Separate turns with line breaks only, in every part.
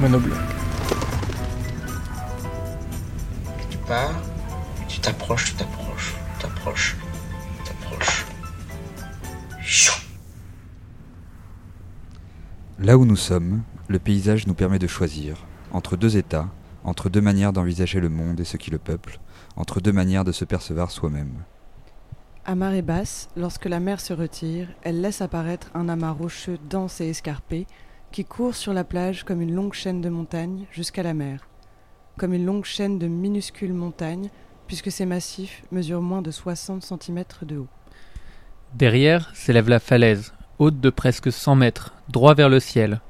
Monobloc.
Tu pars, tu t'approches, tu t'approches, tu t'approches, tu t'approches.
Là où nous sommes, le paysage nous permet de choisir entre deux états, entre deux manières d'envisager le monde et ce qui le peuple, entre deux manières de se percevoir soi-même.
À marée basse, lorsque la mer se retire, elle laisse apparaître un amas rocheux dense et escarpé qui court sur la plage comme une longue chaîne de montagnes jusqu'à la mer, comme une longue chaîne de minuscules montagnes, puisque ces massifs mesurent moins de 60 cm de haut.
Derrière s'élève la falaise, haute de presque 100 mètres, droit vers le ciel.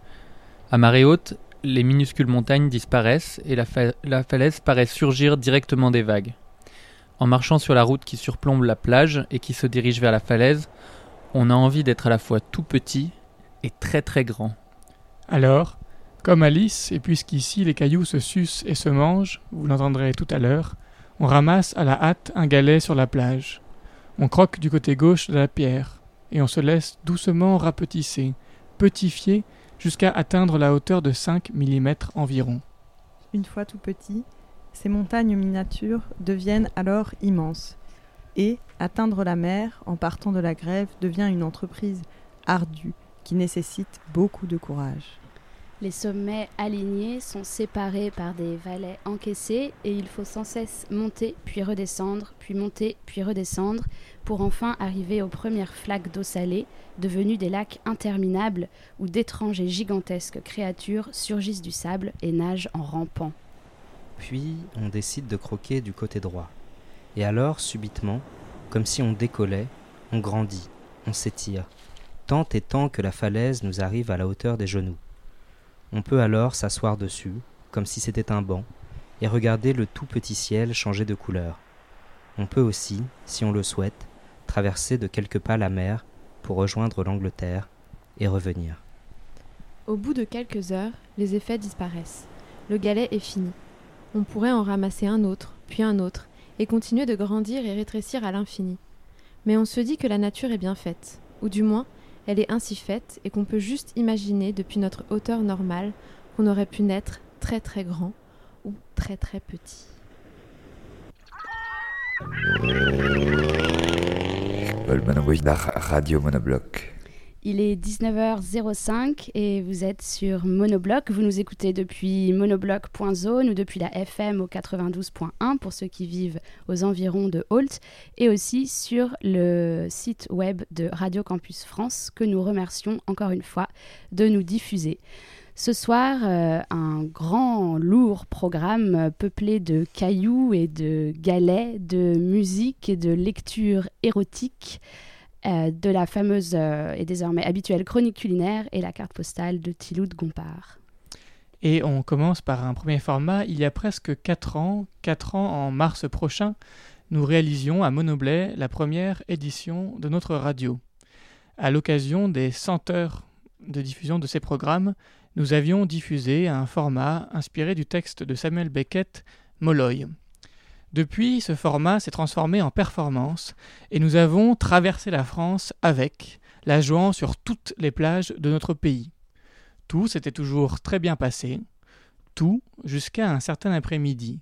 À marée haute, les minuscules montagnes disparaissent et la, la falaise paraît surgir directement des vagues. En marchant sur la route qui surplombe la plage et qui se dirige vers la falaise, on a envie d'être à la fois tout petit et très très grand.
Alors, comme Alice, et puisqu'ici les cailloux se sucent et se mangent, vous l'entendrez tout à l'heure, on ramasse à la hâte un galet sur la plage. On croque du côté gauche de la pierre, et on se laisse doucement rapetisser, petifier, jusqu'à atteindre la hauteur de 5 mm environ.
Une fois tout petit, ces montagnes miniatures deviennent alors immenses. Et atteindre la mer en partant de la grève devient une entreprise ardue qui nécessite beaucoup de courage.
Les sommets alignés sont séparés par des vallées encaissés et il faut sans cesse monter puis redescendre, puis monter puis redescendre pour enfin arriver aux premières flaques d'eau salée devenues des lacs interminables où d'étranges et gigantesques créatures surgissent du sable et nagent en rampant.
Puis on décide de croquer du côté droit. Et alors, subitement, comme si on décollait, on grandit, on s'étire, tant et tant que la falaise nous arrive à la hauteur des genoux. On peut alors s'asseoir dessus, comme si c'était un banc, et regarder le tout petit ciel changer de couleur. On peut aussi, si on le souhaite, traverser de quelques pas la mer pour rejoindre l'Angleterre et revenir.
Au bout de quelques heures, les effets disparaissent. Le galet est fini. On pourrait en ramasser un autre, puis un autre, et continuer de grandir et rétrécir à l'infini. Mais on se dit que la nature est bien faite, ou du moins, elle est ainsi faite et qu'on peut juste imaginer depuis notre hauteur normale qu'on aurait pu naître très très grand ou très très petit.
Radio Monobloc.
Il est 19h05 et vous êtes sur Monobloc. Vous nous écoutez depuis monobloc.zone ou depuis la FM au 92.1 pour ceux qui vivent aux environs de Holt et aussi sur le site web de Radio Campus France que nous remercions encore une fois de nous diffuser. Ce soir, euh, un grand, lourd programme euh, peuplé de cailloux et de galets, de musique et de lectures érotiques euh, de la fameuse euh, et désormais habituelle chronique culinaire et la carte postale de Tilou de Gompard.
Et on commence par un premier format. Il y a presque 4 ans, 4 ans en mars prochain, nous réalisions à Monoblet la première édition de notre radio. À l'occasion des 100 heures de diffusion de ces programmes, nous avions diffusé un format inspiré du texte de Samuel Beckett, Molloy. Depuis, ce format s'est transformé en performance et nous avons traversé la France avec, la jouant sur toutes les plages de notre pays. Tout s'était toujours très bien passé, tout jusqu'à un certain après-midi,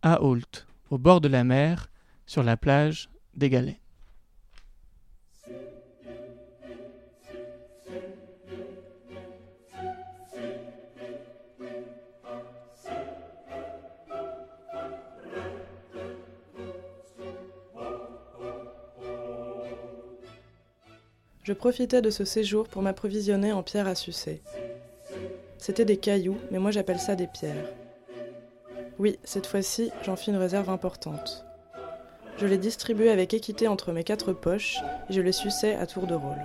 à Holt, au bord de la mer, sur la plage des Galets.
Je profitais de ce séjour pour m'approvisionner en pierres à sucer. C'était des cailloux, mais moi j'appelle ça des pierres. Oui, cette fois-ci, j'en fis une réserve importante. Je les distribuais avec équité entre mes quatre poches et je les suçais à tour de rôle.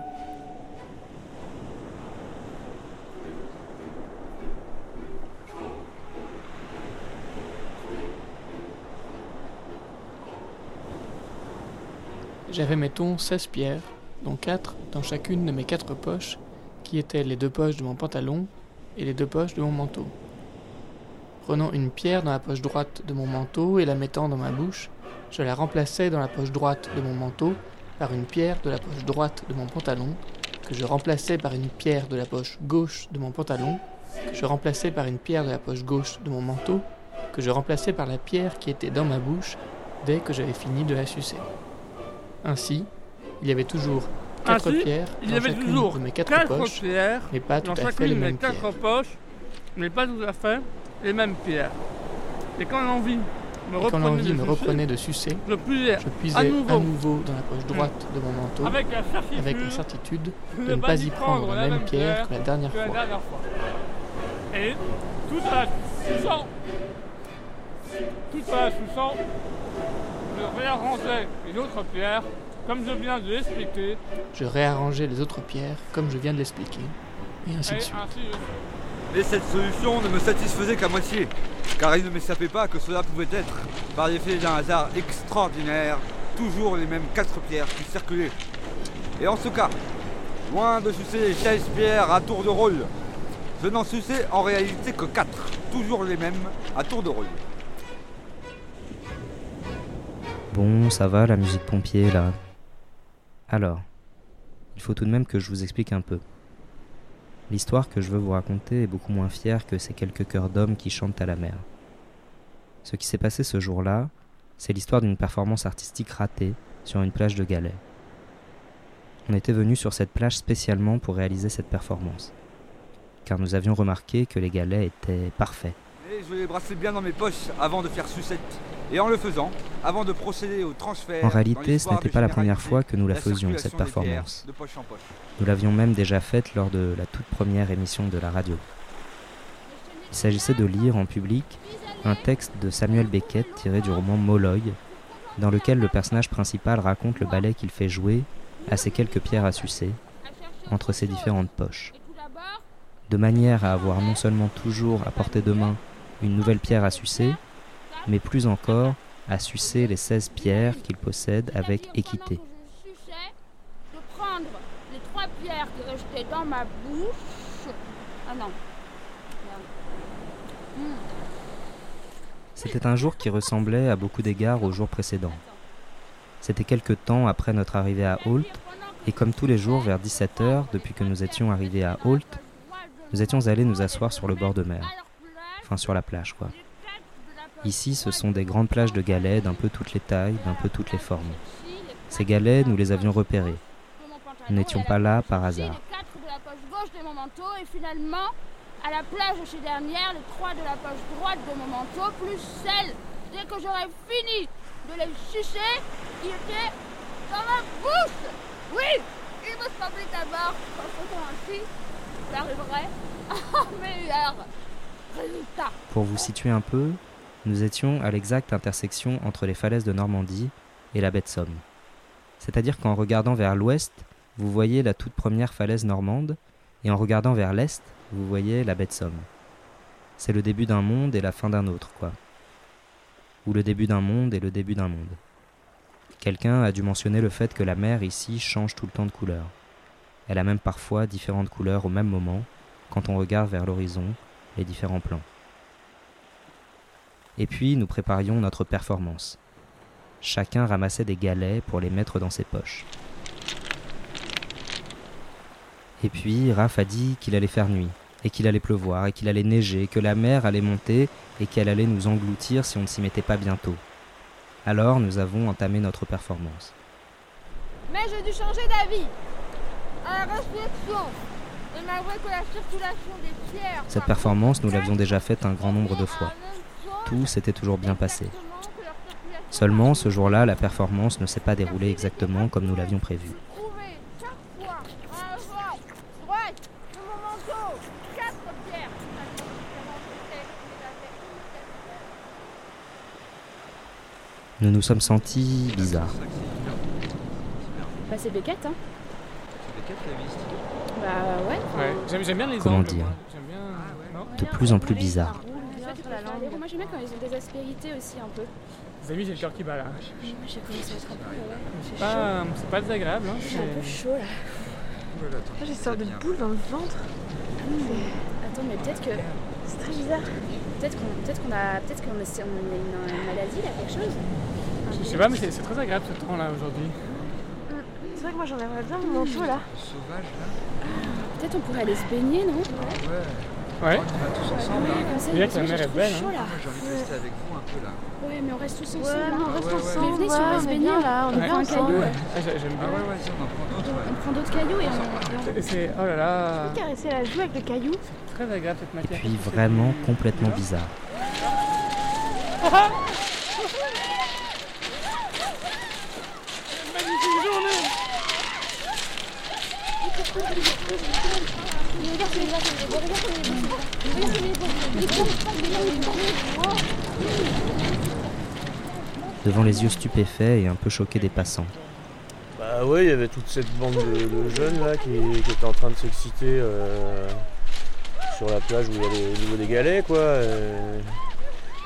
J'avais, mettons, 16 pierres, dont 4 dans chacune de mes quatre poches, qui étaient les deux poches de mon pantalon et les deux poches de mon manteau. Prenant une pierre dans la poche droite de mon manteau et la mettant dans ma bouche, je la remplaçais dans la poche droite de mon manteau par une pierre de la poche droite de mon pantalon, que je remplaçais par une pierre de la poche gauche de mon pantalon, que je remplaçais par une pierre de la poche gauche de mon manteau, que je remplaçais par la pierre qui était dans ma bouche dès que j'avais fini de la sucer. Ainsi, il y avait toujours quatre
Ainsi,
pierres
il y
dans
avait
chacune
toujours
de mes quatre,
quatre
poches,
pierres
mais pas tout
dans
à fait les mêmes
quatre
pierres.
poches, mais pas tout à fait les mêmes pierres. Et quand l'envie me
quand
reprenait
l'envie
de
me
sucer,
reprenait de sucer,
je puisais,
je puisais
à nouveau,
dans la poche droite de mon manteau,
avec la certitude,
avec la certitude
de
ne pas y prendre la même pierre que la dernière
que la
fois.
dernière fois. Et tout la suçant, tout la suçant, je réarrangeais les autres pierres, comme je viens de l'expliquer,
Je réarrangeais les autres pierres comme je viens de l'expliquer, et ainsi
et
de suite.
ainsi de suite.
Mais cette solution ne me satisfaisait qu'à moitié, car il ne m'échappait pas que cela pouvait être, par l'effet d'un hasard extraordinaire, toujours les mêmes quatre pierres qui circulaient. Et en ce cas, loin de sucer les 16 pierres à tour de rôle, je n'en suçais en réalité que quatre, toujours les mêmes, à tour de rôle.
Bon, ça va la musique pompier là. Alors, il faut tout de même que je vous explique un peu. L'histoire que je veux vous raconter est beaucoup moins fière que ces quelques chœurs d'hommes qui chantent à la mer. Ce qui s'est passé ce jour-là, c'est l'histoire d'une performance artistique ratée sur une plage de galets. On était venu sur cette plage spécialement pour réaliser cette performance, car nous avions remarqué que les galets étaient parfaits.
Je les brassais bien dans mes poches avant de faire sucette. Et en le faisant, avant de procéder au transfert.
En réalité, ce n'était pas la première fois que nous la
la
faisions, cette performance.
poche poche.
Nous l'avions même déjà faite lors de la toute première émission de la radio. Il s'agissait de lire en public un texte de Samuel Beckett tiré du roman Molloy, dans lequel le personnage principal raconte le ballet qu'il fait jouer à ses quelques pierres à sucer entre ses différentes poches, de manière à avoir non seulement toujours à portée de main une nouvelle pierre à sucer, mais plus encore à sucer les 16 pierres qu'il possède avec équité.
de prendre les trois pierres qui restaient dans ma bouche. Ah non.
C'était un jour qui ressemblait à beaucoup d'égards au jour précédent. C'était quelque temps après notre arrivée à Holt, et comme tous les jours vers 17h depuis que nous étions arrivés à Holt, nous étions allés nous asseoir sur le bord de mer. Enfin sur la plage quoi. Ici ce sont des grandes plages de galets d'un peu toutes les tailles, d'un peu toutes les formes. Ces galets, nous les avions repérés. Nous n'étions pas là par hasard.
Les de la poche gauche de mon manteau et finalement, à la plage de chez dernière, les trois de la poche droite de mon manteau, plus celle, dès que j'aurais fini de les sucer, qui étaient dans ma bouche. Oui, il me semblait d'abord qu'en faisant ainsi, j'arriverais à meilleur.
Pour vous situer un peu, nous étions à l'exacte intersection entre les falaises de Normandie et la baie de Somme. C'est-à-dire qu'en regardant vers l'ouest, vous voyez la toute première falaise normande, et en regardant vers l'est, vous voyez la baie de Somme. C'est le début d'un monde et la fin d'un autre, quoi. Ou le début d'un monde et le début d'un monde. Quelqu'un a dû mentionner le fait que la mer ici change tout le temps de couleur. Elle a même parfois différentes couleurs au même moment, quand on regarde vers l'horizon, les différents plans. Et puis nous préparions notre performance. Chacun ramassait des galets pour les mettre dans ses poches. Et puis Raph a dit qu'il allait faire nuit, et qu'il allait pleuvoir, et qu'il allait neiger, que la mer allait monter, et qu'elle allait nous engloutir si on ne s'y mettait pas bientôt. Alors nous avons entamé notre performance.
Mais j'ai dû changer d'avis. À
cette performance, nous l'avions déjà faite un grand nombre de fois. Tout s'était toujours bien passé. Seulement, ce jour-là, la performance ne s'est pas déroulée exactement comme nous l'avions prévu. Nous nous sommes sentis bizarres.
Bah c'est Beckett, hein C'est la bah ouais.
Ouais, j'aime bien les
Comment
angles,
dire
bien. non
De plus en plus bizarres.
Moi j'aime bien quand ils ont des aspérités aussi un peu.
Les amis, j'ai le cœur qui bat là.
Moi j'ai commencé à être un peu. euh,
C'est pas, c'est désagréable. Hein,
J'ai un peu
c'est-
chaud là.
J'ai une sorte de boule dans le ventre.
Attends, mais peut-être que. C'est très bizarre. Peut-être qu'on peut qu'on a, peut qu'on a, une, maladie là, quelque chose.
Je sais pas, mais c'est c'est très agréable ce temps là aujourd'hui.
C'est vrai que moi, j'enlèverais bien mon manteau là.
Sauvage là
Peut-être on pourrait aller se baigner, non?
Ouais.
Ouais.
On va tous ensemble
Ouais,
là.
comme ça,
C'est bien la
j'ai
mer est belle,
chaud,
hein.
là.
Moi j'ai envie de rester avec vous un peu là.
Ouais, mais on reste tous ensemble.
Ouais, mais on
là.
reste
Ouais, ouais,
ensemble.
Mais venez, si on
ouais,
va se
on est
baigner,
bien là, on bien
prend un
ensemble.
caillou.
Ah, j'ai- J'aime
Ah
bien.
ouais, on en prend d'autres. ouais.
On prend d'autres cailloux et on.
C'est. Oh là là.
Tu peux caresser la joue avec le caillou
Très agréable cette matière.
Puis vraiment complètement bizarre. Devant les yeux stupéfaits et un peu choqués des passants.
Bah ouais, il y avait toute cette bande de, jeunes là qui, qui étaient en train de s'exciter euh, sur la plage où il y a les, au des galets quoi.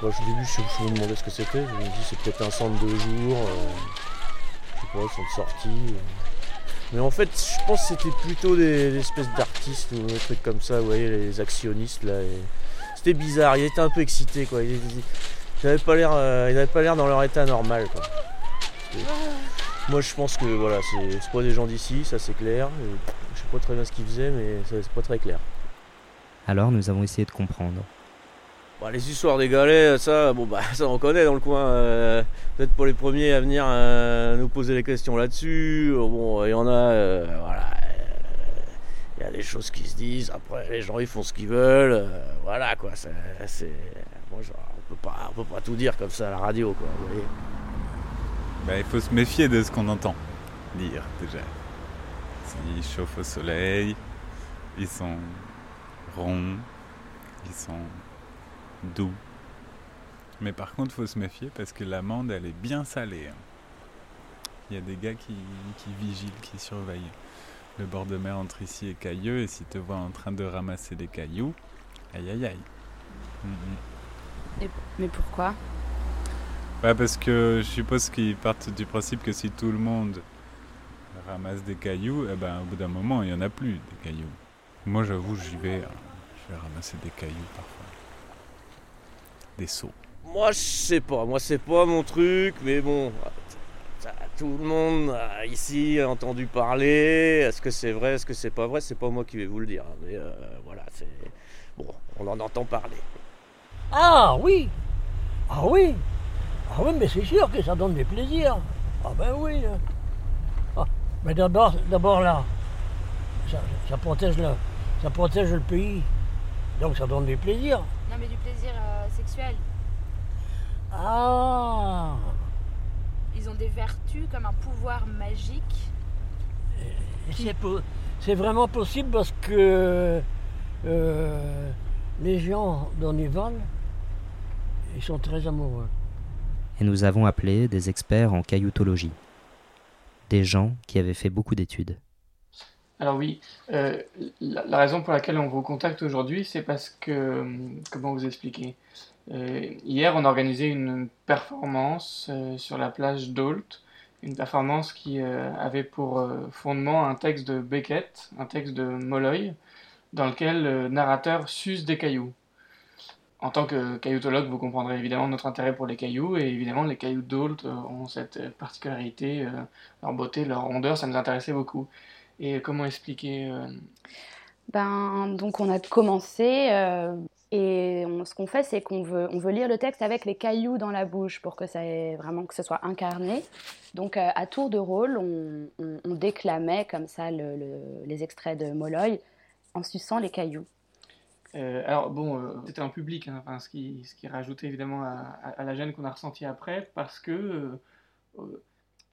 Au début, je, me demandais ce que c'était. Je me dis c'est peut-être un centre de jour. euh, je sais pas, ils sont sortis. Mais en fait, je pense que c'était plutôt des, espèces d'artistes ou des trucs comme ça, vous voyez, les actionnistes là. C'était bizarre, ils étaient un peu excités quoi. Ils, n'avaient pas l'air, euh, pas l'air dans leur état normal quoi. Moi je pense que voilà, c'est pas des gens d'ici, ça c'est clair. Je sais pas très bien ce qu'ils faisaient, mais c'est pas très clair.
Alors nous avons essayé de comprendre.
Bah, les histoires des galets, ça, bon bah ça on connaît dans le coin. euh, Vous êtes pas les premiers à venir euh, nous poser des questions là-dessus. Euh, Bon, il y en a, euh, voilà. Il y a des choses qui se disent. Après, les gens ils font ce qu'ils veulent. voilà quoi. c'est- bon, on peut pas, on peut pas tout dire comme ça à la radio quoi. Vous voyez.
Bah, il faut se méfier de ce qu'on entend dire déjà. S'ils chauffent au soleil, ils sont ronds, ils sont doux. Mais par contre, faut se méfier parce que l'amande, elle est bien salée. hein. Il y a des gars qui, qui vigilent, qui surveillent. Le bord de mer entre ici et Cailleux, et s'ils te voient en train de ramasser des cailloux, aïe aïe aïe.
Et- mais pourquoi?
Ouais, parce que je suppose qu'ils partent du principe que si tout le monde ramasse des cailloux, eh ben, au bout d'un moment, il n'y en a plus des cailloux. Moi, j'avoue, j'y vais, hein. je vais ramasser des cailloux parfois. Des seaux.
Moi, je sais pas. Moi, c'est pas mon truc, mais bon, tout le monde ici a entendu parler. Est-ce que c'est vrai, est-ce que c'est pas vrai? C'est pas moi qui vais vous le dire. hein, Mais euh, voilà, c'est bon. On en entend parler.
Ah oui Ah oui Ah oui, mais c'est sûr que ça donne des plaisirs. Ah ben oui. hein. Ah, mais d'abord, d'abord là, ça, ça protège le, ça protège le pays. Donc ça donne des plaisirs.
Non, mais du plaisir euh, sexuel.
Ah
Ils ont des vertus comme un pouvoir magique.
C'est, po- c'est vraiment possible parce que euh, les gens dans les vannes, ils sont très amoureux.
Et nous avons appelé des experts en cailloutologie. Des gens qui avaient fait beaucoup d'études.
Alors oui, euh, la, la raison pour laquelle on vous contacte aujourd'hui, c'est parce que, hum, comment vous expliquer? Euh, Hier, on a organisé une performance euh, sur la plage d'Olt, une performance qui euh, avait pour fondement un texte de Beckett, un texte de Molloy, dans lequel le narrateur suce des cailloux. En tant que cailloutologue, vous comprendrez évidemment notre intérêt pour les cailloux, et évidemment les cailloux d'Olt ont cette particularité, leur beauté, leur rondeur, ça nous intéressait beaucoup. Et comment expliquer
Ben, donc on a commencé et ce qu'on fait, c'est qu'on veut, on veut lire le texte avec les cailloux dans la bouche pour que ça ait vraiment que ce soit incarné. Donc euh, à tour de rôle, on, déclamait comme ça le- le- les extraits de Molloy en suçant les cailloux.
Euh, alors bon, euh, c'était en public, hein, ce, qui, ce qui rajoutait évidemment à, à- la gêne qu'on a ressentie après, parce que,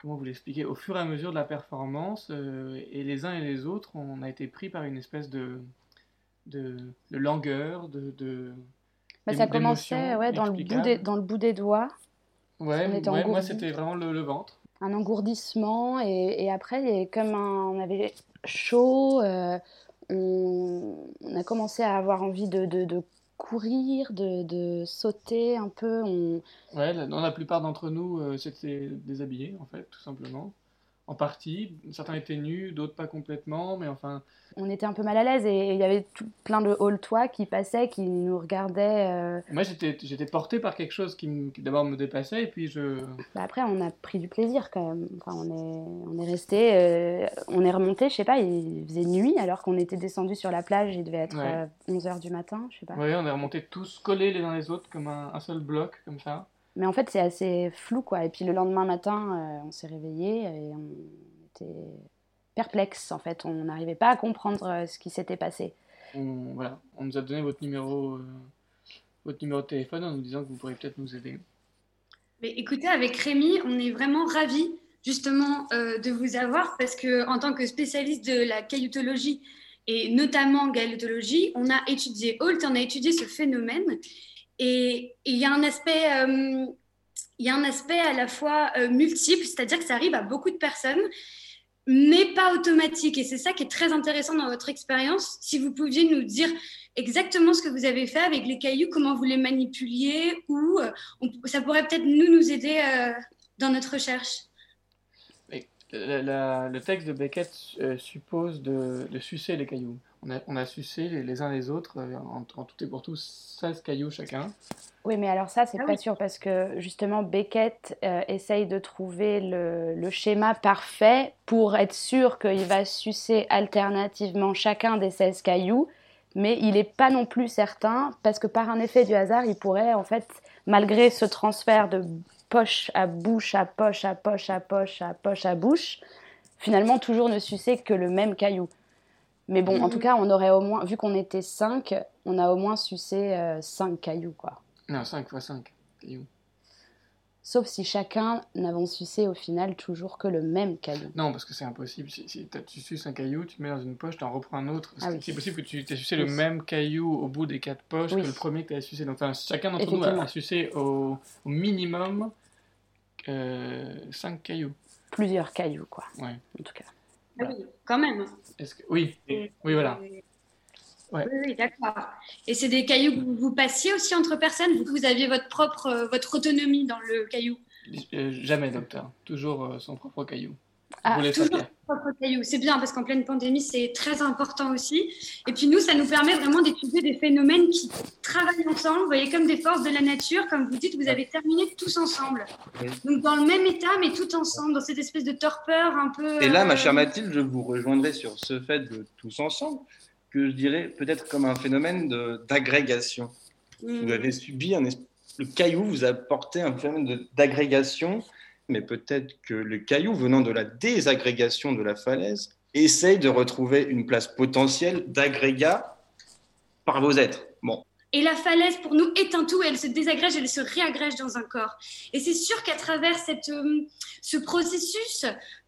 comment vous l'expliquer, au fur et à mesure de la performance, et les uns et les autres, on a été pris par une espèce de, de, de langueur, de... de
Ben, ça commençait ouais, dans, le bout des, dans le bout des doigts.
Ouais, ouais, moi c'était vraiment le, le ventre.
un engourdissement et, et après et comme un- on avait chaud euh, on, on a commencé à avoir envie de, de- de courir de, de sauter un peu on,
Ouais, dans la plupart d'entre nous, euh, c'était déshabillé, en fait, tout simplement. En partie. Certains étaient nus, d'autres pas complètement, mais enfin.
on était un peu mal à l'aise et il y avait tout, plein de haut-toits qui passaient qui nous regardaient euh.
Moi, j'étais j'étais porté par quelque chose qui, d'abord me dépassait, et puis je.
Bah, après on a pris du plaisir quand même enfin, on est on est resté euh, on est remonté je sais pas il faisait nuit alors qu'on était descendu sur la plage il devait être
Ouais.
11h du matin je sais pas
Ouais, on est remontés tous collés les uns les autres, comme un, un seul bloc, comme ça.
Mais en fait, c'est assez flou, quoi. Et puis le lendemain matin, euh, on s'est réveillé et on était perplexe, en fait. On n'arrivait pas à comprendre euh, ce qui s'était passé.
On, voilà, on nous a donné votre numéro, euh, votre numéro de téléphone en nous disant que vous pourriez peut-être nous aider.
Mais écoutez, avec Rémi, on est vraiment ravis justement euh, de vous avoir parce que en tant que spécialiste de la cailloutologie et notamment gailotologie, on a étudié Holt, on a étudié ce phénomène et il y a un aspect, euh, il y a un aspect à la fois euh, multiple, c'est-à-dire que ça arrive à beaucoup de personnes, mais pas automatique. Et c'est ça qui est très intéressant dans votre expérience. Si vous pouviez nous dire exactement ce que vous avez fait avec les cailloux, comment vous les manipuliez, ou euh, ça pourrait peut-être nous nous aider dans notre recherche.
Le texte de Beckett suppose de, de sucer les cailloux. On a, on a sucé les, les uns les autres, euh, en, en tout et pour tout, 16 cailloux chacun.
Oui, mais alors ça, c'est
Ah
pas
oui.
sûr parce que justement, Beckett euh, essaye de trouver le, le schéma parfait pour être sûr qu'il va sucer alternativement chacun des 16 cailloux, mais il n'est pas non plus certain parce que par un effet du hasard, il pourrait en fait, malgré ce transfert de poche à bouche à poche à poche à poche à poche à bouche, finalement toujours ne sucer que le même caillou. Mais bon, en tout cas, on aurait au moins, vu qu'on était 5, on a au moins sucé 5 cailloux, quoi.
Non, 5 fois 5 cailloux.
Sauf si chacun n'avons sucé au final toujours que le même caillou.
Non, parce que c'est impossible. Si, tu suces un caillou, tu le mets dans une poche, tu en reprends un autre.
Ah
c'est
oui.
c'est possible que tu aies sucé
Oui.
le même caillou au bout des quatre poches
Oui.
que le premier que tu as sucé. Donc, enfin, chacun d'entre nous a, a sucé au, au minimum 5 cailloux.
Plusieurs cailloux, quoi.
Ouais.
En tout cas.
Ah oui, quand même.
Est-ce que... Oui, oui, voilà. Ouais.
Oui, oui, d'accord. Et c'est des cailloux que vous, passiez aussi entre personnes vous, vous aviez votre propre euh, votre autonomie dans le caillou?
Euh, jamais, docteur. Toujours euh, son propre caillou.
Ah, toujours C'est bien parce qu'en pleine pandémie, c'est très important aussi. Et puis nous, ça nous permet vraiment d'étudier des phénomènes qui travaillent ensemble. Vous voyez, comme des forces de la nature. Comme vous dites, vous avez terminé tous ensemble. Donc dans le même état, mais tout ensemble, dans cette espèce de torpeur un peu...
Et là, ma
euh,
chère Mathilde, je vous rejoindrai sur ce fait de tous ensemble, que je dirais peut-être comme un phénomène d'agrégation.
Mm.
Vous avez subi un le caillou vous a apporté un phénomène d'agrégation, mais peut-être que le caillou venant de la désagrégation de la falaise essaye de retrouver une place potentielle d'agrégat par vos êtres. Bon,
Et la falaise, pour nous, est un tout, elle se désagrège, elle se réagrège dans un corps. Et c'est sûr qu'à travers cette, euh, ce processus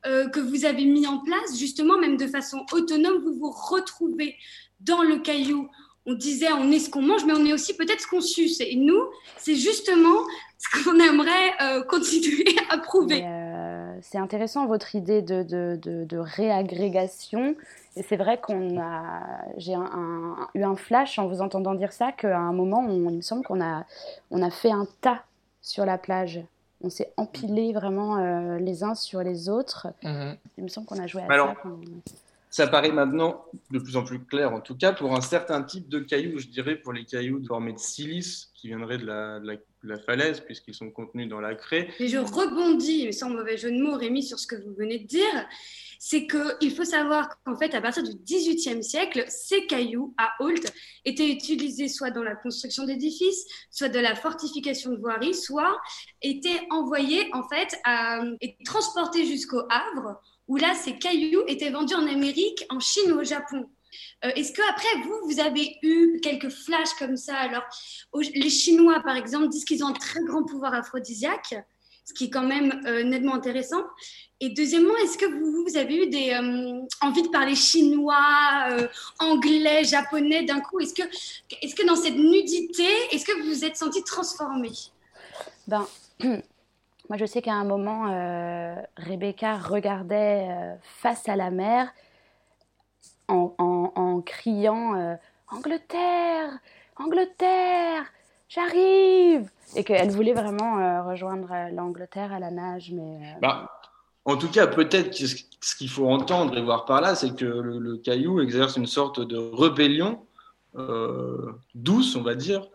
euh, que vous avez mis en place, justement, même de façon autonome, vous vous retrouvez dans le caillou. On disait, on est ce qu'on mange, mais on est aussi peut-être ce qu'on suce. Et nous, c'est justement ce qu'on aimerait euh, continuer à prouver.
Euh, c'est intéressant votre idée de, de, de, de réagrégation. Et c'est vrai qu'on a, j'ai un- un- eu un flash en vous entendant dire ça qu'à un moment, on- il me semble qu'on a, on a fait un tas sur la plage. On s'est empilés vraiment euh, les uns sur les autres.
Mhm.
Il me semble qu'on a joué à
Alors,
ça. quand-
Ça paraît maintenant de plus en plus clair, en tout cas pour un certain type de cailloux, je dirais pour les cailloux formés de silice qui viendraient de la, de la- de la falaise puisqu'ils sont contenus dans la craie.
Et je rebondis, mais sans mauvais jeu de mots, Rémi, sur ce que vous venez de dire. C'est qu'il faut savoir qu'en fait, à partir du XVIIIe siècle, ces cailloux à Holt étaient utilisés soit dans la construction d'édifices, soit de la fortification de voiries, soit étaient envoyés en fait et transportés jusqu'au Havre, où là, ces cailloux étaient vendus en Amérique, en Chine ou au Japon. Euh, Est-ce que après vous, vous avez eu quelques flashs comme ça? Alors, les Chinois, par exemple, disent qu'ils ont un très grand pouvoir aphrodisiaque, ce qui est quand même euh, nettement intéressant. Et deuxièmement, est-ce que vous, vous avez eu des euh, envie de parler chinois, anglais, japonais d'un coup? Est-ce que, est que dans cette nudité, est-ce que vous vous êtes senti transformé
Ben, Moi, je sais qu'à un moment, Rebecca regardait face à la mer en, criant euh, Angleterre, Angleterre, j'arrive Et qu'elle voulait vraiment euh, rejoindre euh, l'Angleterre à la nage, mais
Bah, en tout cas, peut-être que ce qu'il faut entendre et voir par là, c'est que le, le caillou exerce une sorte de rébellion douce, on va dire,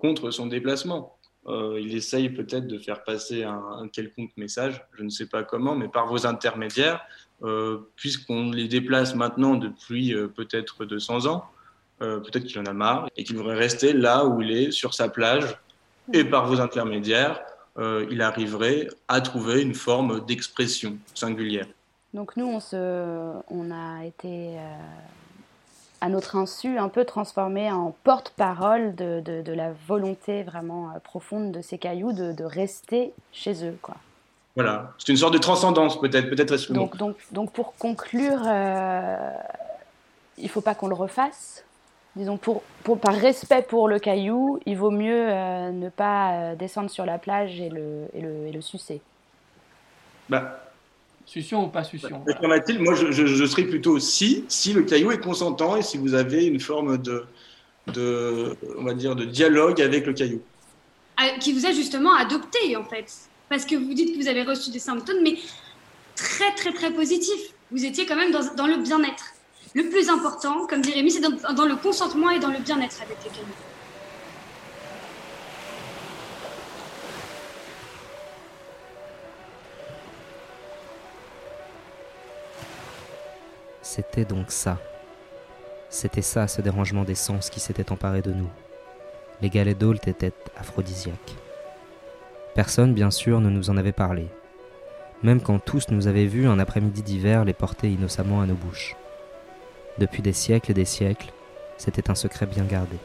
contre son déplacement. Euh, il essaye peut-être de faire passer un, quelconque message, je ne sais pas comment, mais par vos intermédiaires, euh, puisqu'on les déplace maintenant depuis euh, peut-être 200 ans, peut-être qu'il en a marre et qu'il voudrait rester là où il est, sur sa plage, et par vos intermédiaires, il arriverait à trouver une forme d'expression singulière.
Donc nous, on, a été, à notre insu, un peu transformé en porte-parole de, de- de la volonté vraiment euh, profonde de ces cailloux de, de rester chez eux. Quoi.
Voilà, c'est une sorte de transcendance peut-être, le mot.
Donc, donc, donc pour conclure, euh, il ne faut pas qu'on le refasse. Disons, pour, pour, par respect pour le caillou, il vaut mieux euh, ne pas descendre sur la plage et le, et le, et le sucer.
Bah,
Succion ou pas succion
affirmative, moi je, je, je serais plutôt si, si le caillou est consentant et si vous avez une forme de, de, on va dire, de dialogue avec le caillou.
Ah, qui vous a justement adopté en fait. Parce que vous dites que vous avez reçu des symptômes, mais très très très positifs. Vous étiez quand même dans, dans le bien-être. Le plus important, comme dit Rémi, c'est dans, dans le consentement et dans le bien-être avec les cailloux.
C'était donc ça. C'était ça ce dérangement des sens qui s'était emparé de nous. Les galets d'Ault étaient aphrodisiaques. Personne, bien sûr, ne nous en avait parlé, même quand tous nous avaient vus un après-midi d'hiver les porter innocemment à nos bouches. Depuis des siècles et des siècles, c'était un secret bien gardé.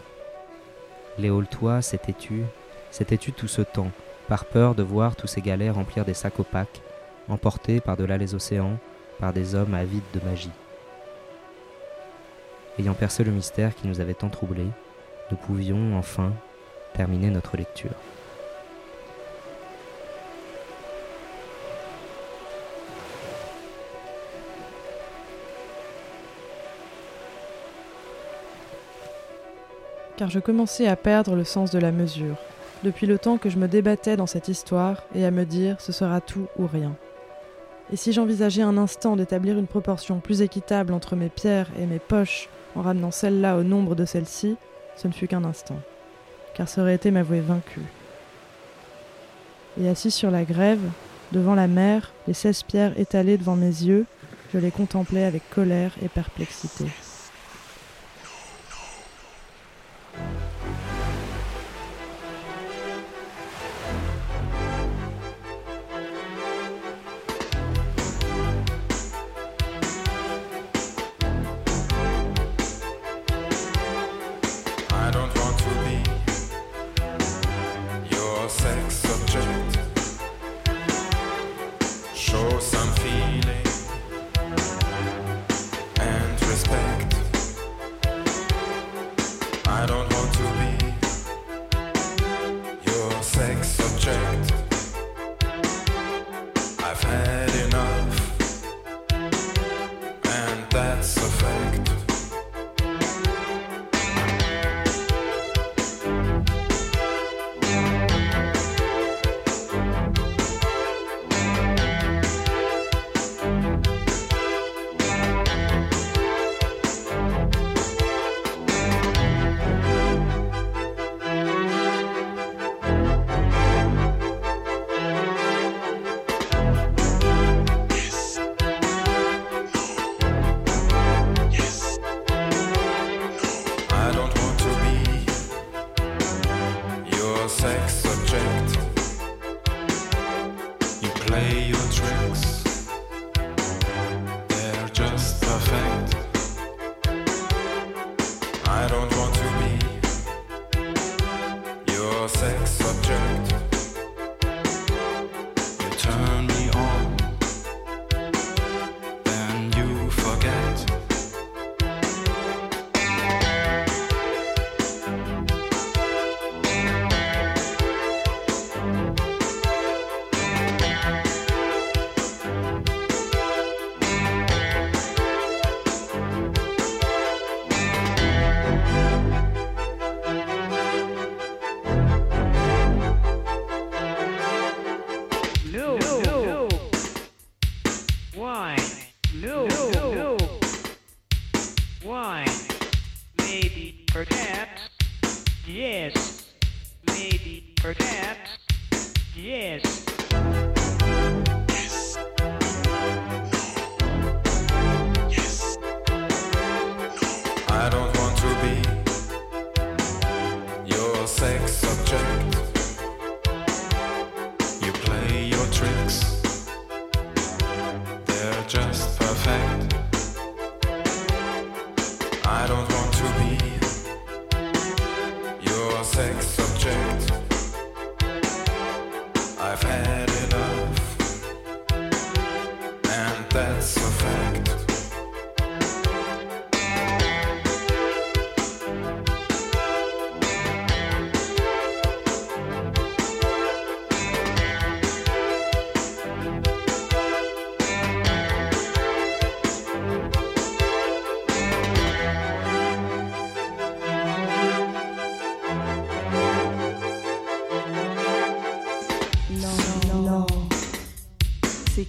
Les Aultois s'étaient tus, s'étaient tus tout ce temps, par peur de voir tous ces galets remplir des sacs opaques, emportés par-delà les océans, par des hommes avides de magie. Ayant percé le mystère qui nous avait tant troublés, nous pouvions enfin terminer notre lecture.
car je commençais à perdre le sens de la mesure, depuis le temps que je me débattais dans cette histoire et à me dire ce sera tout ou rien. Et si j'envisageais un instant d'établir une proportion plus équitable entre mes pierres et mes poches en ramenant celle-là au nombre de celles-ci, ce ne fut qu'un instant, car ça aurait été m'avouer vaincu. Et assis sur la grève, devant la mer, les seize pierres étalées devant mes yeux, je les contemplais avec colère et perplexité.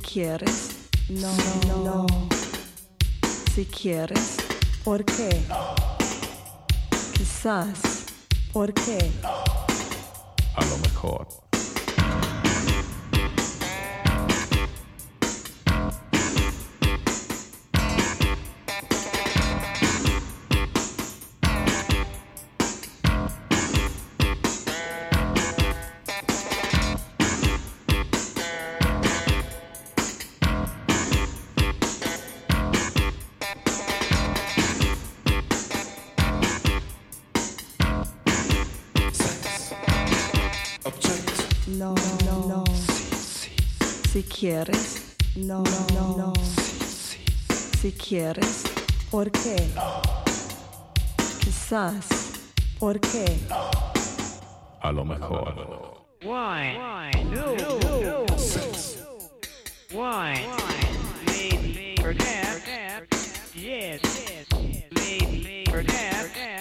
Quieres, no, no, no. Si quieres, ¿por qué? Quizás, ¿por qué?
A lo mejor.
Quieres, no, no, no. Si quieres, ¿por qué? Quizás, ¿por qué?
A lo mejor.
Why? No, no, no. Why? Maybe, perhaps. Yes. Maybe, perhaps.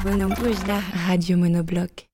Bonhomme Rouge, la radio monobloc.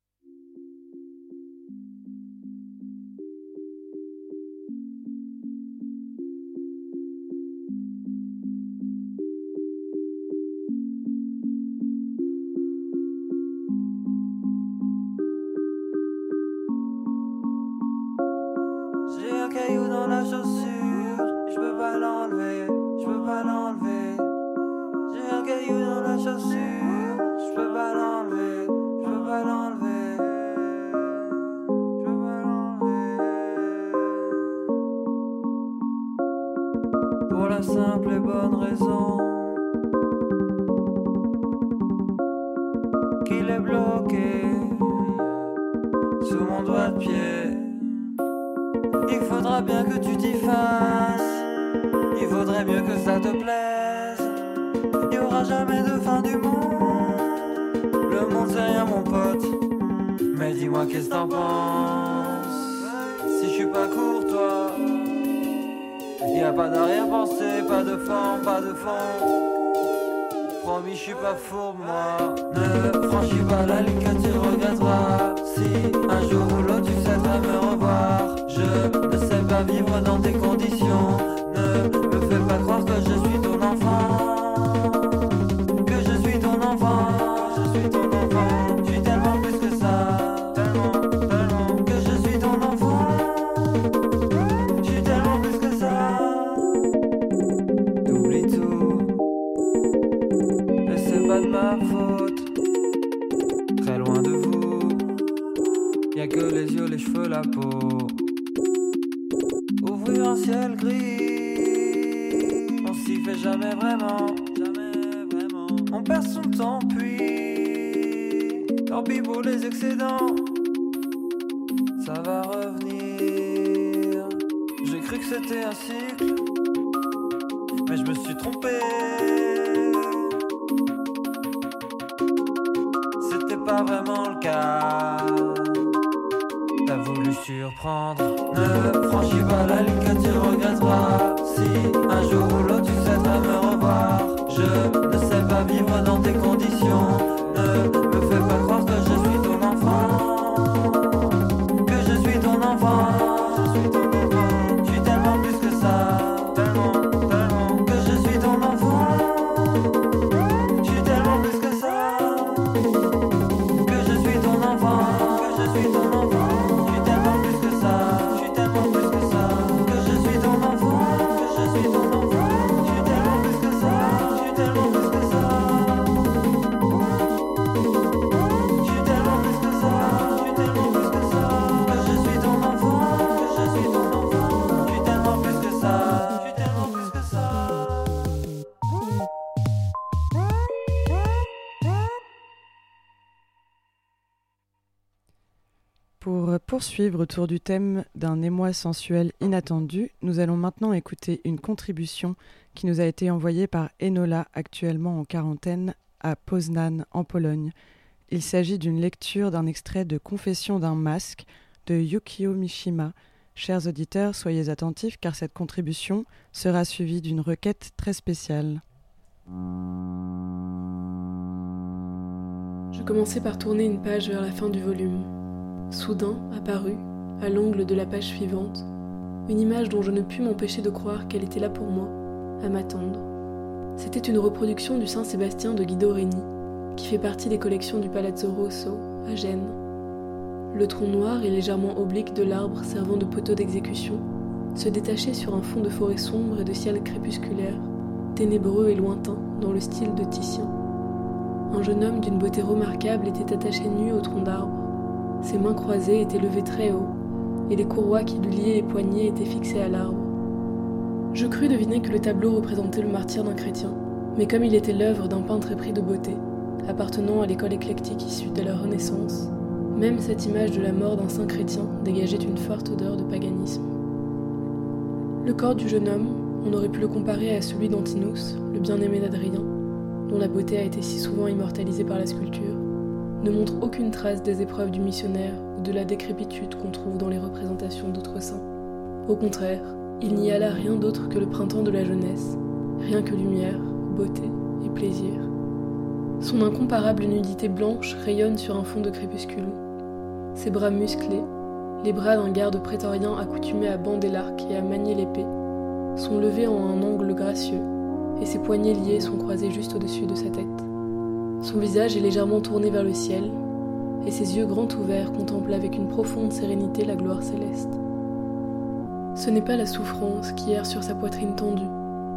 Y aura jamais de fin du monde. Le monde c'est rien mon pote. Mais dis-moi qu'est-ce que t'en penses? Si je suis pas courtois. Y a pas d'arrière-pensée, pas de forme, pas de fond. Promis, je suis pas fourbe, moi. Ne franchis pas la ligne que tu regretteras. Si un jour ou l'autre tu souhaiterais me revoir, je ne sais pas vivre dans tes conditions. Ne
poursuivre autour du thème d'un émoi sensuel inattendu, nous allons maintenant écouter une contribution qui nous a été envoyée par Enola, actuellement en quarantaine à Poznan, en Pologne. Il s'agit d'une lecture d'un extrait de Confession d'un masque de Yukio Mishima. Chers auditeurs, soyez attentifs car cette contribution sera suivie d'une requête très spéciale.
Je commençais par tourner une page vers la fin du volume. Soudain apparut, à l'angle de la page suivante, une image dont je ne pus m'empêcher de croire qu'elle était là pour moi, à m'attendre. C'était une reproduction du Saint-Sébastien de Guido Reni, qui fait partie des collections du Palazzo Rosso, à Gênes. Le tronc noir et légèrement oblique de l'arbre servant de poteau d'exécution se détachait sur un fond de forêt sombre et de ciel crépusculaire, ténébreux et lointain dans le style de Titien. Un jeune homme d'une beauté remarquable était attaché nu au tronc d'arbre. Ses mains croisées étaient levées très haut, et les courroies qui lui liaient les poignets étaient fixées à l'arbre. Je crus deviner que le tableau représentait le martyr d'un chrétien, mais comme il était l'œuvre d'un peintre épris de beauté, appartenant à l'école éclectique issue de la Renaissance, même cette image de la mort d'un saint chrétien dégageait une forte odeur de paganisme. Le corps du jeune homme, on aurait pu le comparer à celui d'Antinous, le bien-aimé d'Adrien, dont la beauté a été si souvent immortalisée par la sculpture, ne montre aucune trace des épreuves du missionnaire ou de la décrépitude qu'on trouve dans les représentations d'autres saints. Au contraire, il n'y a là rien d'autre que le printemps de la jeunesse, rien que lumière, beauté et plaisir. Son incomparable nudité blanche rayonne sur un fond de crépuscule. Ses bras musclés, les bras d'un garde prétorien accoutumé à bander l'arc et à manier l'épée, sont levés en un angle gracieux, et ses poignets liés sont croisés juste au-dessus de sa tête. Son visage est légèrement tourné vers le ciel, et ses yeux grands ouverts contemplent avec une profonde sérénité la gloire céleste. Ce n'est pas la souffrance qui erre sur sa poitrine tendue,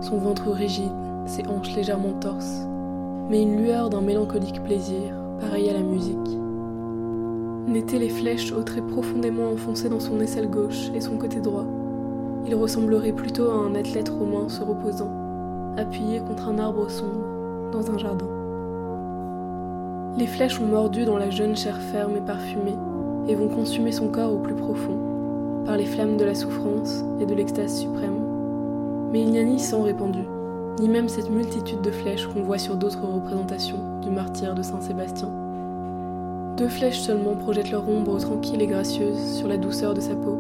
son ventre rigide, ses hanches légèrement torses, mais une lueur d'un mélancolique plaisir, pareil à la musique. N'étaient les flèches au trait profondément enfoncé dans son aisselle gauche et son côté droit. Il ressemblerait plutôt à un athlète romain se reposant, appuyé contre un arbre sombre, dans un jardin. Les flèches ont mordu dans la jeune chair ferme et parfumée et vont consumer son corps au plus profond, par les flammes de la souffrance et de l'extase suprême. Mais il n'y a ni sang répandu, ni même cette multitude de flèches qu'on voit sur d'autres représentations du martyr de Saint-Sébastien. Deux flèches seulement projettent leur ombre tranquille et gracieuse sur la douceur de sa peau,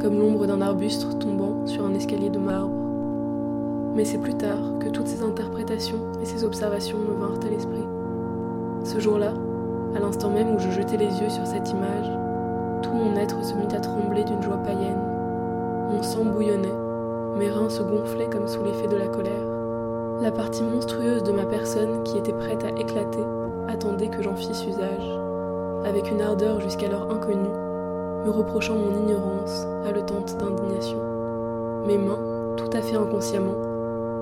comme l'ombre d'un arbuste tombant sur un escalier de marbre. Mais c'est plus tard que toutes ces interprétations et ces observations me vinrent à l'esprit. Ce jour-là, à l'instant même où je jetais les yeux sur cette image, tout mon être se mit à trembler d'une joie païenne. Mon sang bouillonnait, mes reins se gonflaient comme sous l'effet de la colère. La partie monstrueuse de ma personne, qui était prête à éclater, attendait que j'en fisse usage, avec une ardeur jusqu'alors inconnue, me reprochant mon ignorance, haletante d'indignation. Mes mains, tout à fait inconsciemment,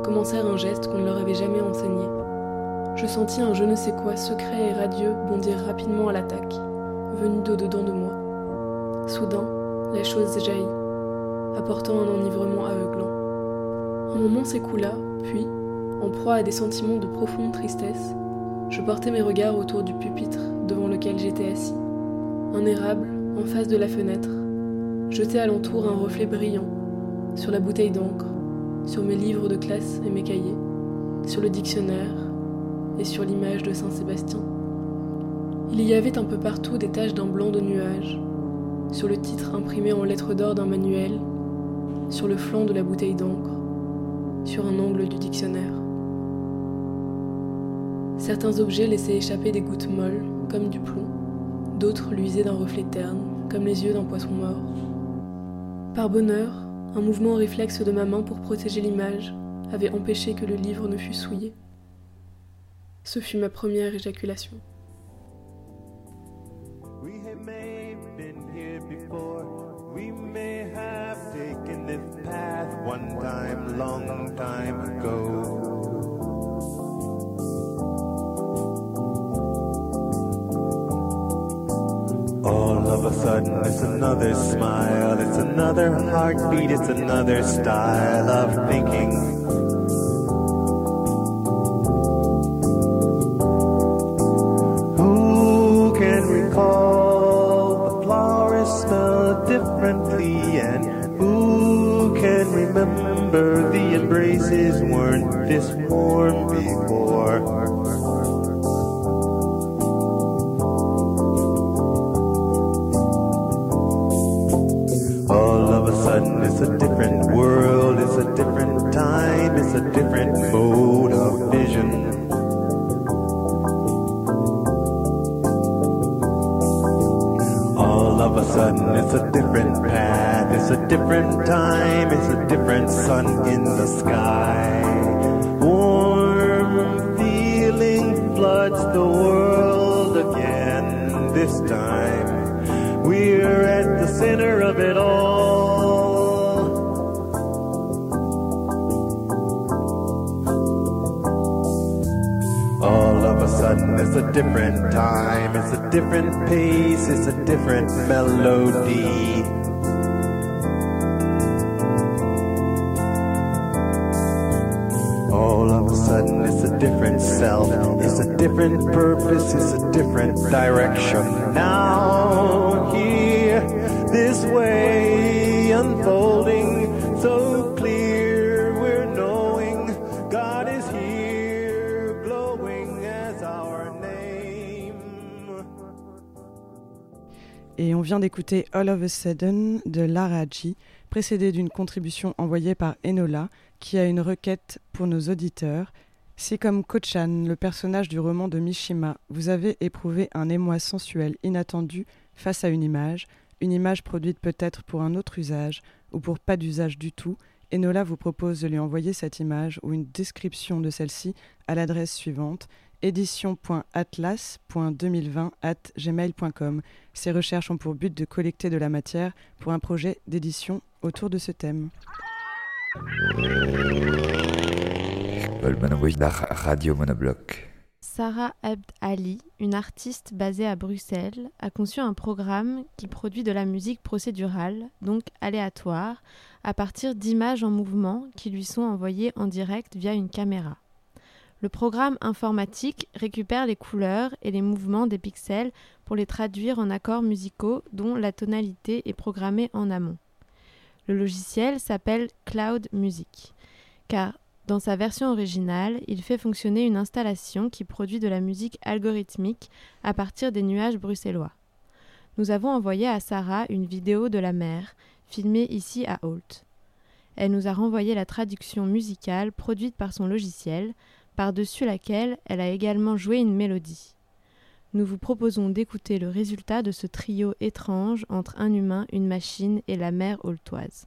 commencèrent un geste qu'on ne leur avait jamais enseigné. Je sentis un je ne sais quoi secret et radieux bondir rapidement à l'attaque, venu d'au-dedans de moi. Soudain, la chose jaillit, apportant un enivrement aveuglant. Un moment s'écoula, puis, en proie à des sentiments de profonde tristesse, je portai mes regards autour du pupitre devant lequel j'étais assis. Un érable, en face de la fenêtre, jetait alentour un reflet brillant sur la bouteille d'encre, sur mes livres de classe et mes cahiers, sur le dictionnaire et sur l'image de Saint-Sébastien. Il y avait un peu partout des taches d'un blanc de nuage, sur le titre imprimé en lettres d'or d'un manuel, sur le flanc de la bouteille d'encre, sur un angle du dictionnaire. Certains objets laissaient échapper des gouttes molles, comme du plomb, d'autres luisaient d'un reflet terne, comme les yeux d'un poisson mort. Par bonheur, un mouvement réflexe de ma main pour protéger l'image avait empêché que le livre ne fût souillé. Ce fut ma première éjaculation.
All of a sudden, it's another smile, it's another heartbeat, it's another style of thinking. Remember the embraces weren't this warm before? It's a different path, it's a different time, it's a different sun in the sky. Warm feeling floods the world again this time. We're at the center of it all. A different time, it's a different pace, it's a different melody. All of a sudden, it's a different self, it's a different purpose, it's a different direction. Now, here, this way, unfolding
Et on vient d'écouter All of a Sudden de Lara G, précédé d'une contribution envoyée par Enola, qui a une requête pour nos auditeurs. Si comme Kochan, le personnage du roman de Mishima, vous avez éprouvé un émoi sensuel inattendu face à une image, une image produite peut-être pour un autre usage ou pour pas d'usage du tout, Enola vous propose de lui envoyer cette image ou une description de celle-ci à l'adresse suivante édition.atlas.2020 Ces recherches ont pour but de collecter de la matière pour un projet d'édition autour de ce thème.
Radio monobloc.
Sarah Abd Ali, une artiste basée à Bruxelles, a conçu un programme qui produit de la musique procédurale, donc aléatoire, à partir d'images en mouvement qui lui sont envoyées en direct via une caméra. Le programme informatique récupère les couleurs et les mouvements des pixels pour les traduire en accords musicaux dont la tonalité est programmée en amont. Le logiciel s'appelle Cloud Music, car dans sa version originale, il fait fonctionner une installation qui produit de la musique algorithmique à partir des nuages bruxellois. Nous avons envoyé à Sarah une vidéo de la mer, filmée ici à Holt. Elle nous a renvoyé la traduction musicale produite par son logiciel, par-dessus laquelle elle a également joué une mélodie. Nous vous proposons d'écouter le résultat de ce trio étrange entre un humain, une machine et la mer holtoise.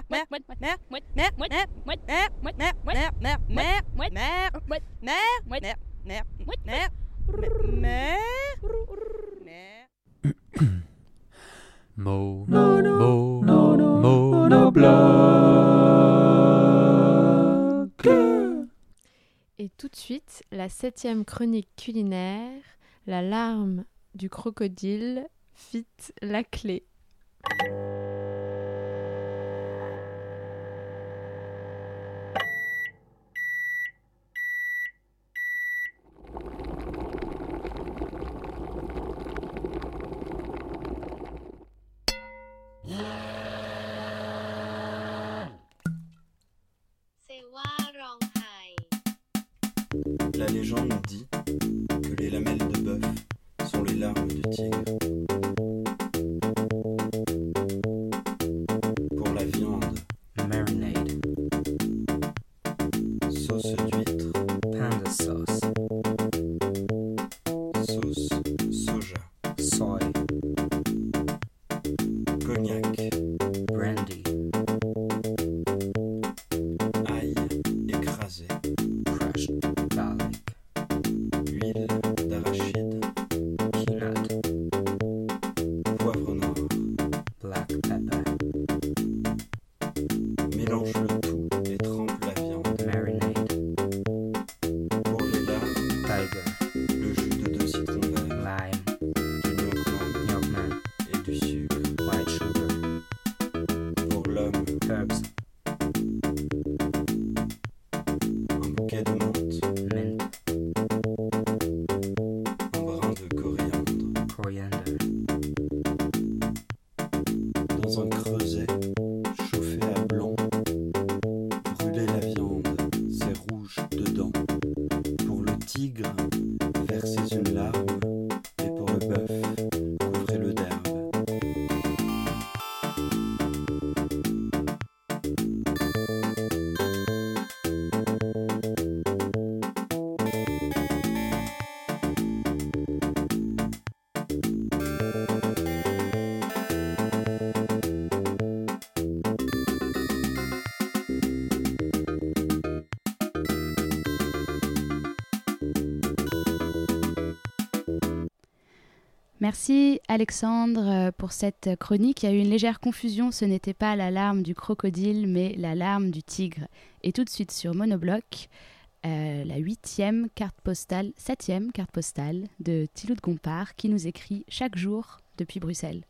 chronique culinaire, la larme du crocodile, fit la clé.
Alexandre euh, pour cette chronique. Il y a eu une légère confusion, ce n'était pas la larme du crocodile, mais la larme du tigre. Et tout de suite sur Monobloc, euh, la huitième carte postale, septième carte postale de Thilou Gompard qui nous écrit chaque jour depuis Bruxelles.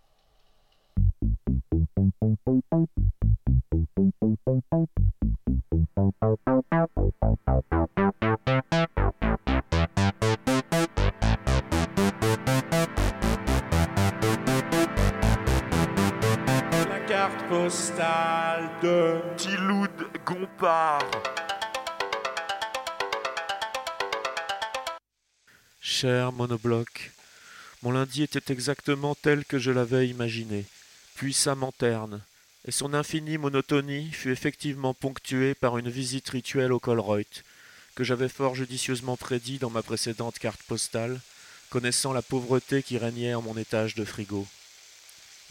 De. Cher monobloc, mon lundi était exactement tel que je l'avais imaginé, puissamment terne, et son infinie monotonie fut effectivement ponctuée par une visite rituelle au Colreuth, que j'avais fort judicieusement prédit dans ma précédente carte postale, connaissant la pauvreté qui régnait en mon étage de frigo.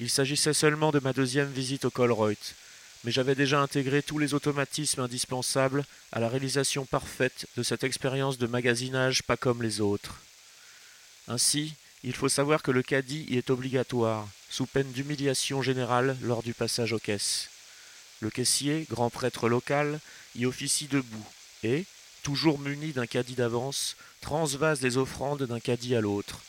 Il s'agissait seulement de ma deuxième visite au Colreuth, mais j'avais déjà intégré tous les automatismes indispensables à la réalisation parfaite de cette expérience de magasinage pas comme les autres. Ainsi, il faut savoir que le caddie y est obligatoire, sous peine d'humiliation générale lors du passage aux caisses. Le caissier, grand prêtre local, y officie debout, et, toujours muni d'un caddie d'avance, transvase les offrandes d'un caddie à l'autre.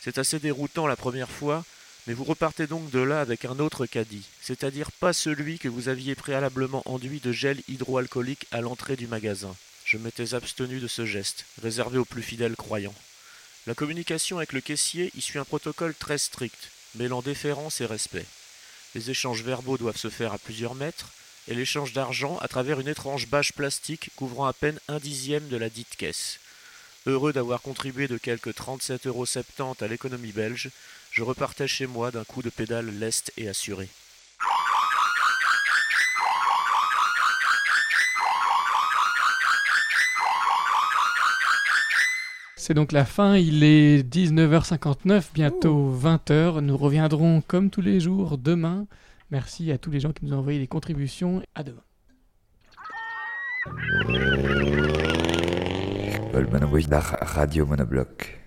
C'est assez déroutant la première fois, mais vous repartez donc de là avec un autre caddie, c'est-à-dire pas celui que vous aviez préalablement enduit de gel hydroalcoolique à l'entrée du magasin. Je m'étais abstenu de ce geste, réservé aux plus fidèles croyants. La communication avec le caissier y suit un protocole très strict, mêlant déférence et respect. Les échanges verbaux doivent se faire à plusieurs mètres, et l'échange d'argent à travers une étrange bâche plastique couvrant à peine un dixième de la dite caisse. Heureux d'avoir contribué de quelque 37,70 euros à l'économie belge, je repartais chez moi d'un coup de pédale leste et assuré.
C'est donc la fin, il est 19h59, bientôt 20h. Nous reviendrons comme tous les jours demain. Merci à tous les gens qui nous ont envoyé des contributions. À demain.
Radio Monobloc.